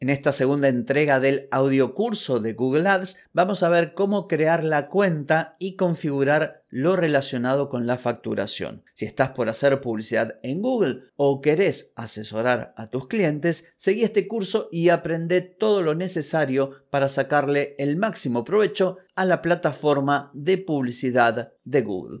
En esta segunda entrega del audiocurso de Google Ads vamos a ver cómo crear la cuenta y configurar lo relacionado con la facturación. Si estás por hacer publicidad en Google o querés asesorar a tus clientes, seguí este curso y aprende todo lo necesario para sacarle el máximo provecho a la plataforma de publicidad de Google.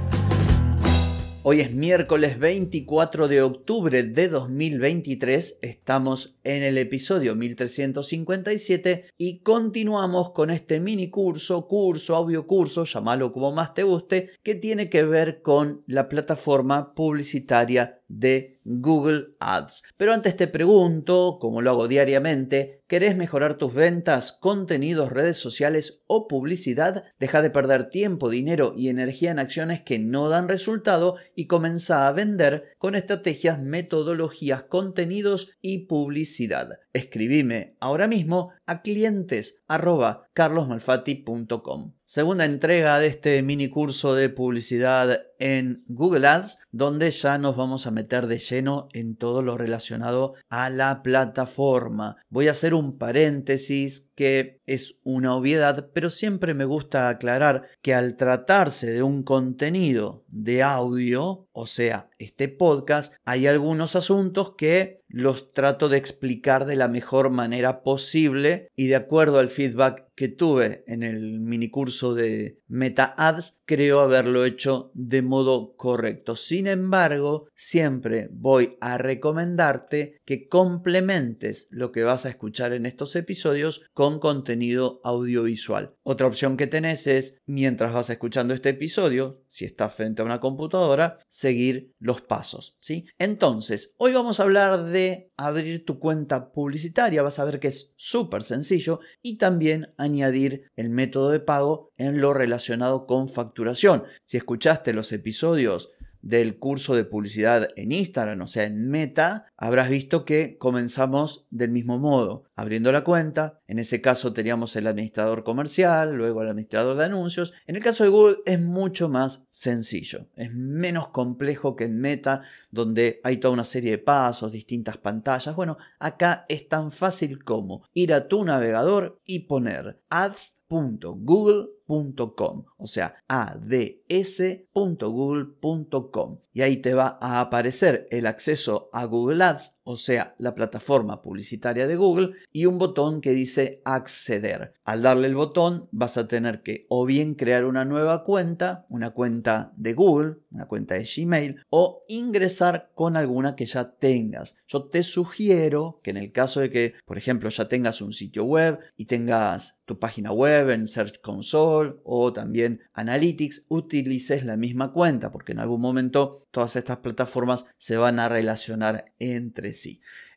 Hoy es miércoles 24 de octubre de 2023, estamos en el episodio 1357 y continuamos con este mini curso, curso, audio curso, llámalo como más te guste, que tiene que ver con la plataforma publicitaria de Google Ads. Pero antes te pregunto, como lo hago diariamente, ¿querés mejorar tus ventas, contenidos, redes sociales o publicidad? Deja de perder tiempo, dinero y energía en acciones que no dan resultado y comienza a vender con estrategias, metodologías, contenidos y publicidad. Escribime ahora mismo a clientes Segunda entrega de este mini curso de publicidad en Google Ads, donde ya nos vamos a meter de lleno en todo lo relacionado a la plataforma. Voy a hacer un paréntesis que es una obviedad, pero siempre me gusta aclarar que al tratarse de un contenido de audio, o sea, este podcast, hay algunos asuntos que los trato de explicar de la mejor manera posible y de acuerdo al feedback que tuve en el minicurso de Meta Ads, creo haberlo hecho de modo correcto. Sin embargo, siempre voy a recomendarte que complementes lo que vas a escuchar en estos episodios con contenido audiovisual. Otra opción que tenés es, mientras vas escuchando este episodio, si estás frente a una computadora, seguir los pasos. ¿sí? Entonces, hoy vamos a hablar de abrir tu cuenta publicitaria. Vas a ver que es súper sencillo y también añadir el método de pago en lo relacionado con facturación. Si escuchaste los episodios del curso de publicidad en Instagram, o sea, en Meta, habrás visto que comenzamos del mismo modo, abriendo la cuenta. En ese caso teníamos el administrador comercial, luego el administrador de anuncios. En el caso de Google es mucho más sencillo, es menos complejo que en Meta, donde hay toda una serie de pasos, distintas pantallas. Bueno, acá es tan fácil como ir a tu navegador y poner ads.google.com, o sea, ads.google.com. Y ahí te va a aparecer el acceso a Google Ads o sea, la plataforma publicitaria de Google, y un botón que dice acceder. Al darle el botón vas a tener que o bien crear una nueva cuenta, una cuenta de Google, una cuenta de Gmail, o ingresar con alguna que ya tengas. Yo te sugiero que en el caso de que, por ejemplo, ya tengas un sitio web y tengas tu página web en Search Console o también Analytics, utilices la misma cuenta, porque en algún momento todas estas plataformas se van a relacionar entre sí.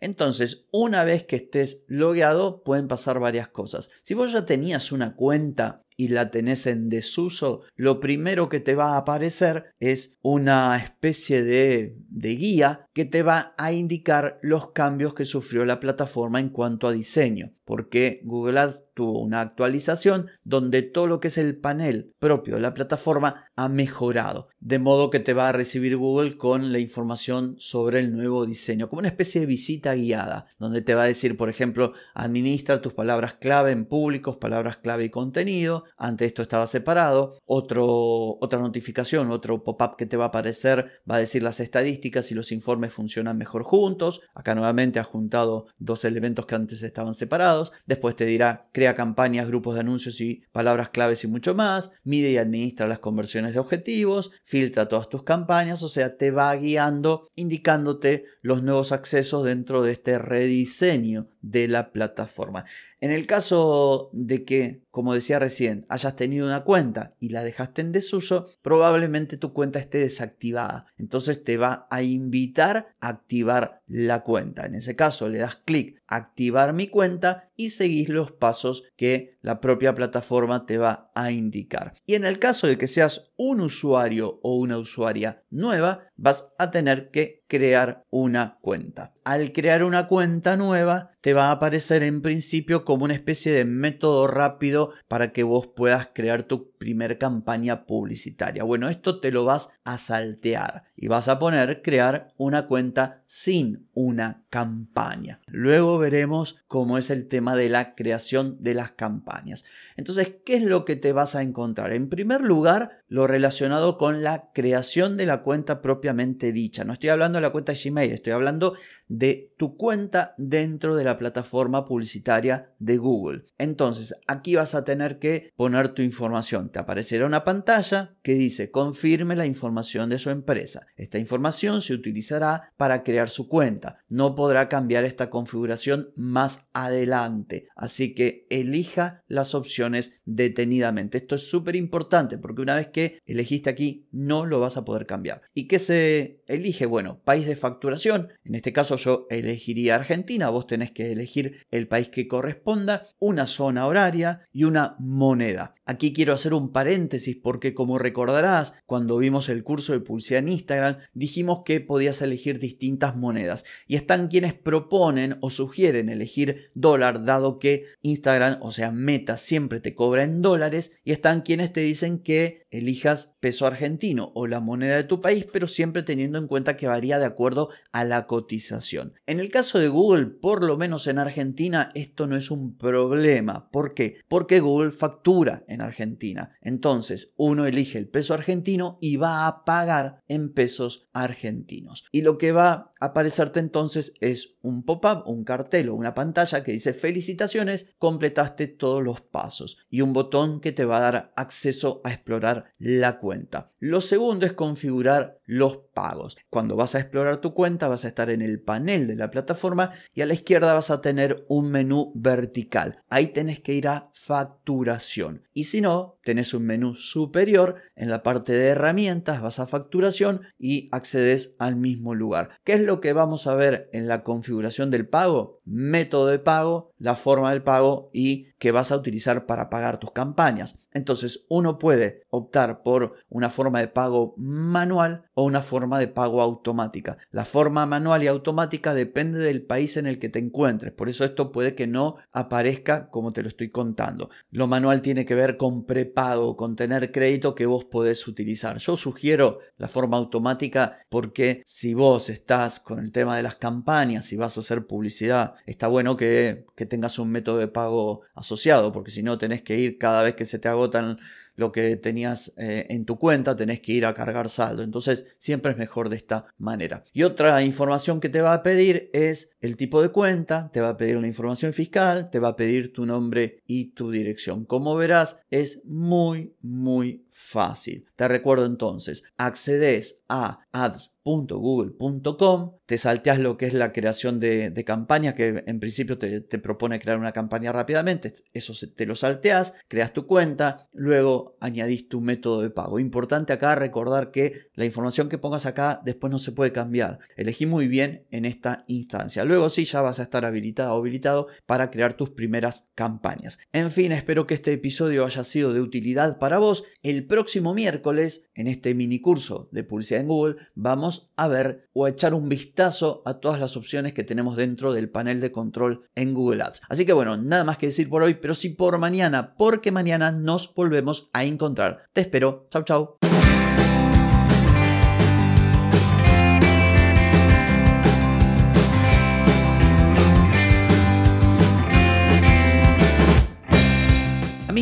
Entonces, una vez que estés logueado, pueden pasar varias cosas. Si vos ya tenías una cuenta y la tenés en desuso, lo primero que te va a aparecer es una especie de, de, guía que te va a indicar los cambios que sufrió la plataforma en cuanto a diseño, porque Google Ads tuvo una actualización donde todo lo que es el panel propio de la plataforma ha mejorado, de modo que te va a recibir Google con la información sobre el nuevo diseño, como una especie de visita guiada, donde te va a decir, por ejemplo, administra tus palabras clave en públicos, palabras clave y contenido, antes esto estaba separado. Otra notificación, otro pop-up que te va a aparecer va a decir las estadísticas y los informes funcionan mejor juntos. Acá nuevamente ha juntado dos elementos que antes estaban separados. Después te dirá crea campañas, grupos de anuncios y palabras claves y mucho más. Mide y administra las conversiones de objetivos. Filtra todas tus campañas. O sea, te va guiando, indicándote los nuevos accesos dentro de este rediseño de la plataforma. En el caso de que, como decía recién, hayas tenido una cuenta y la dejaste en desuso, probablemente tu cuenta esté desactivada. Entonces te va a invitar a activar la cuenta. En ese caso le das clic activar mi cuenta y seguís los pasos que la propia plataforma te va a indicar. Y en el caso de que seas un usuario o una usuaria nueva, vas a tener que crear una cuenta. Al crear una cuenta nueva, te va a aparecer en principio como una especie de método rápido para que vos puedas crear tu primer campaña publicitaria. Bueno, esto te lo vas a saltear y vas a poner crear una cuenta sin una campaña. Luego veremos cómo es el tema de la creación de las campañas. Entonces, ¿qué es lo que te vas a encontrar? En primer lugar, lo relacionado con la creación de la cuenta propiamente dicha. No estoy hablando de la cuenta Gmail, estoy hablando de tu cuenta dentro de la plataforma publicitaria de Google. Entonces, aquí vas a tener que poner tu información. Te aparecerá una pantalla que dice confirme la información de su empresa. Esta información se utilizará para crear su cuenta. No podrá cambiar esta configuración más adelante. Así que elija las opciones detenidamente. Esto es súper importante porque una vez que elegiste aquí no lo vas a poder cambiar. ¿Y qué se elige? Bueno, país de facturación. En este caso yo elegiría Argentina, vos tenés que elegir el país que corresponda, una zona horaria y una moneda. Aquí quiero hacer un paréntesis porque como recordarás, cuando vimos el curso de publicidad en Instagram, dijimos que podías elegir distintas monedas y están quienes proponen o sugieren elegir dólar dado que Instagram, o sea, Meta siempre te cobra en dólares y están quienes te dicen que elijas peso argentino o la moneda de tu país, pero siempre teniendo en cuenta que varía de acuerdo a la cotización. En el caso de Google, por lo menos en Argentina, esto no es un problema. ¿Por qué? Porque Google factura en Argentina. Entonces, uno elige el peso argentino y va a pagar en pesos argentinos. Y lo que va aparecerte entonces es un pop-up, un cartel o una pantalla que dice felicitaciones, completaste todos los pasos y un botón que te va a dar acceso a explorar la cuenta. Lo segundo es configurar los pagos. Cuando vas a explorar tu cuenta vas a estar en el panel de la plataforma y a la izquierda vas a tener un menú vertical. Ahí tenés que ir a facturación. Y si no, tenés un menú superior en la parte de herramientas, vas a facturación y accedes al mismo lugar. ¿Qué es lo que vamos a ver en la configuración del pago? Método de pago, la forma del pago y que vas a utilizar para pagar tus campañas. Entonces uno puede optar por una forma de pago manual o una forma de pago automática. La forma manual y automática depende del país en el que te encuentres. Por eso esto puede que no aparezca como te lo estoy contando. Lo manual tiene que ver con prepago, con tener crédito que vos podés utilizar. Yo sugiero la forma automática porque si vos estás con el tema de las campañas y vas a hacer publicidad, está bueno que, que tengas un método de pago asociado porque si no tenés que ir cada vez que se te haga lo que tenías eh, en tu cuenta, tenés que ir a cargar saldo. Entonces siempre es mejor de esta manera. Y otra información que te va a pedir es el tipo de cuenta, te va a pedir la información fiscal, te va a pedir tu nombre y tu dirección. Como verás, es muy, muy fácil. Te recuerdo entonces, accedes a ads.google.com, te salteas lo que es la creación de, de campañas, que en principio te, propone crear una campaña rápidamente, eso te lo salteas, creas tu cuenta, luego añadís tu método de pago. Importante acá recordar que la información que pongas acá después no se puede cambiar. Elegí muy bien en esta instancia. Luego sí ya vas a estar habilitado o habilitado para crear tus primeras campañas. En fin, espero que este episodio haya sido de utilidad para vos. El próximo miércoles, en este mini curso de publicidad en Google, vamos a ver o a echar un vistazo a todas las opciones que tenemos dentro del panel de control en Google Ads. Así que bueno, nada más que decir por hoy, pero sí por mañana, porque mañana nos volvemos a encontrar. Te espero. Chau, chau.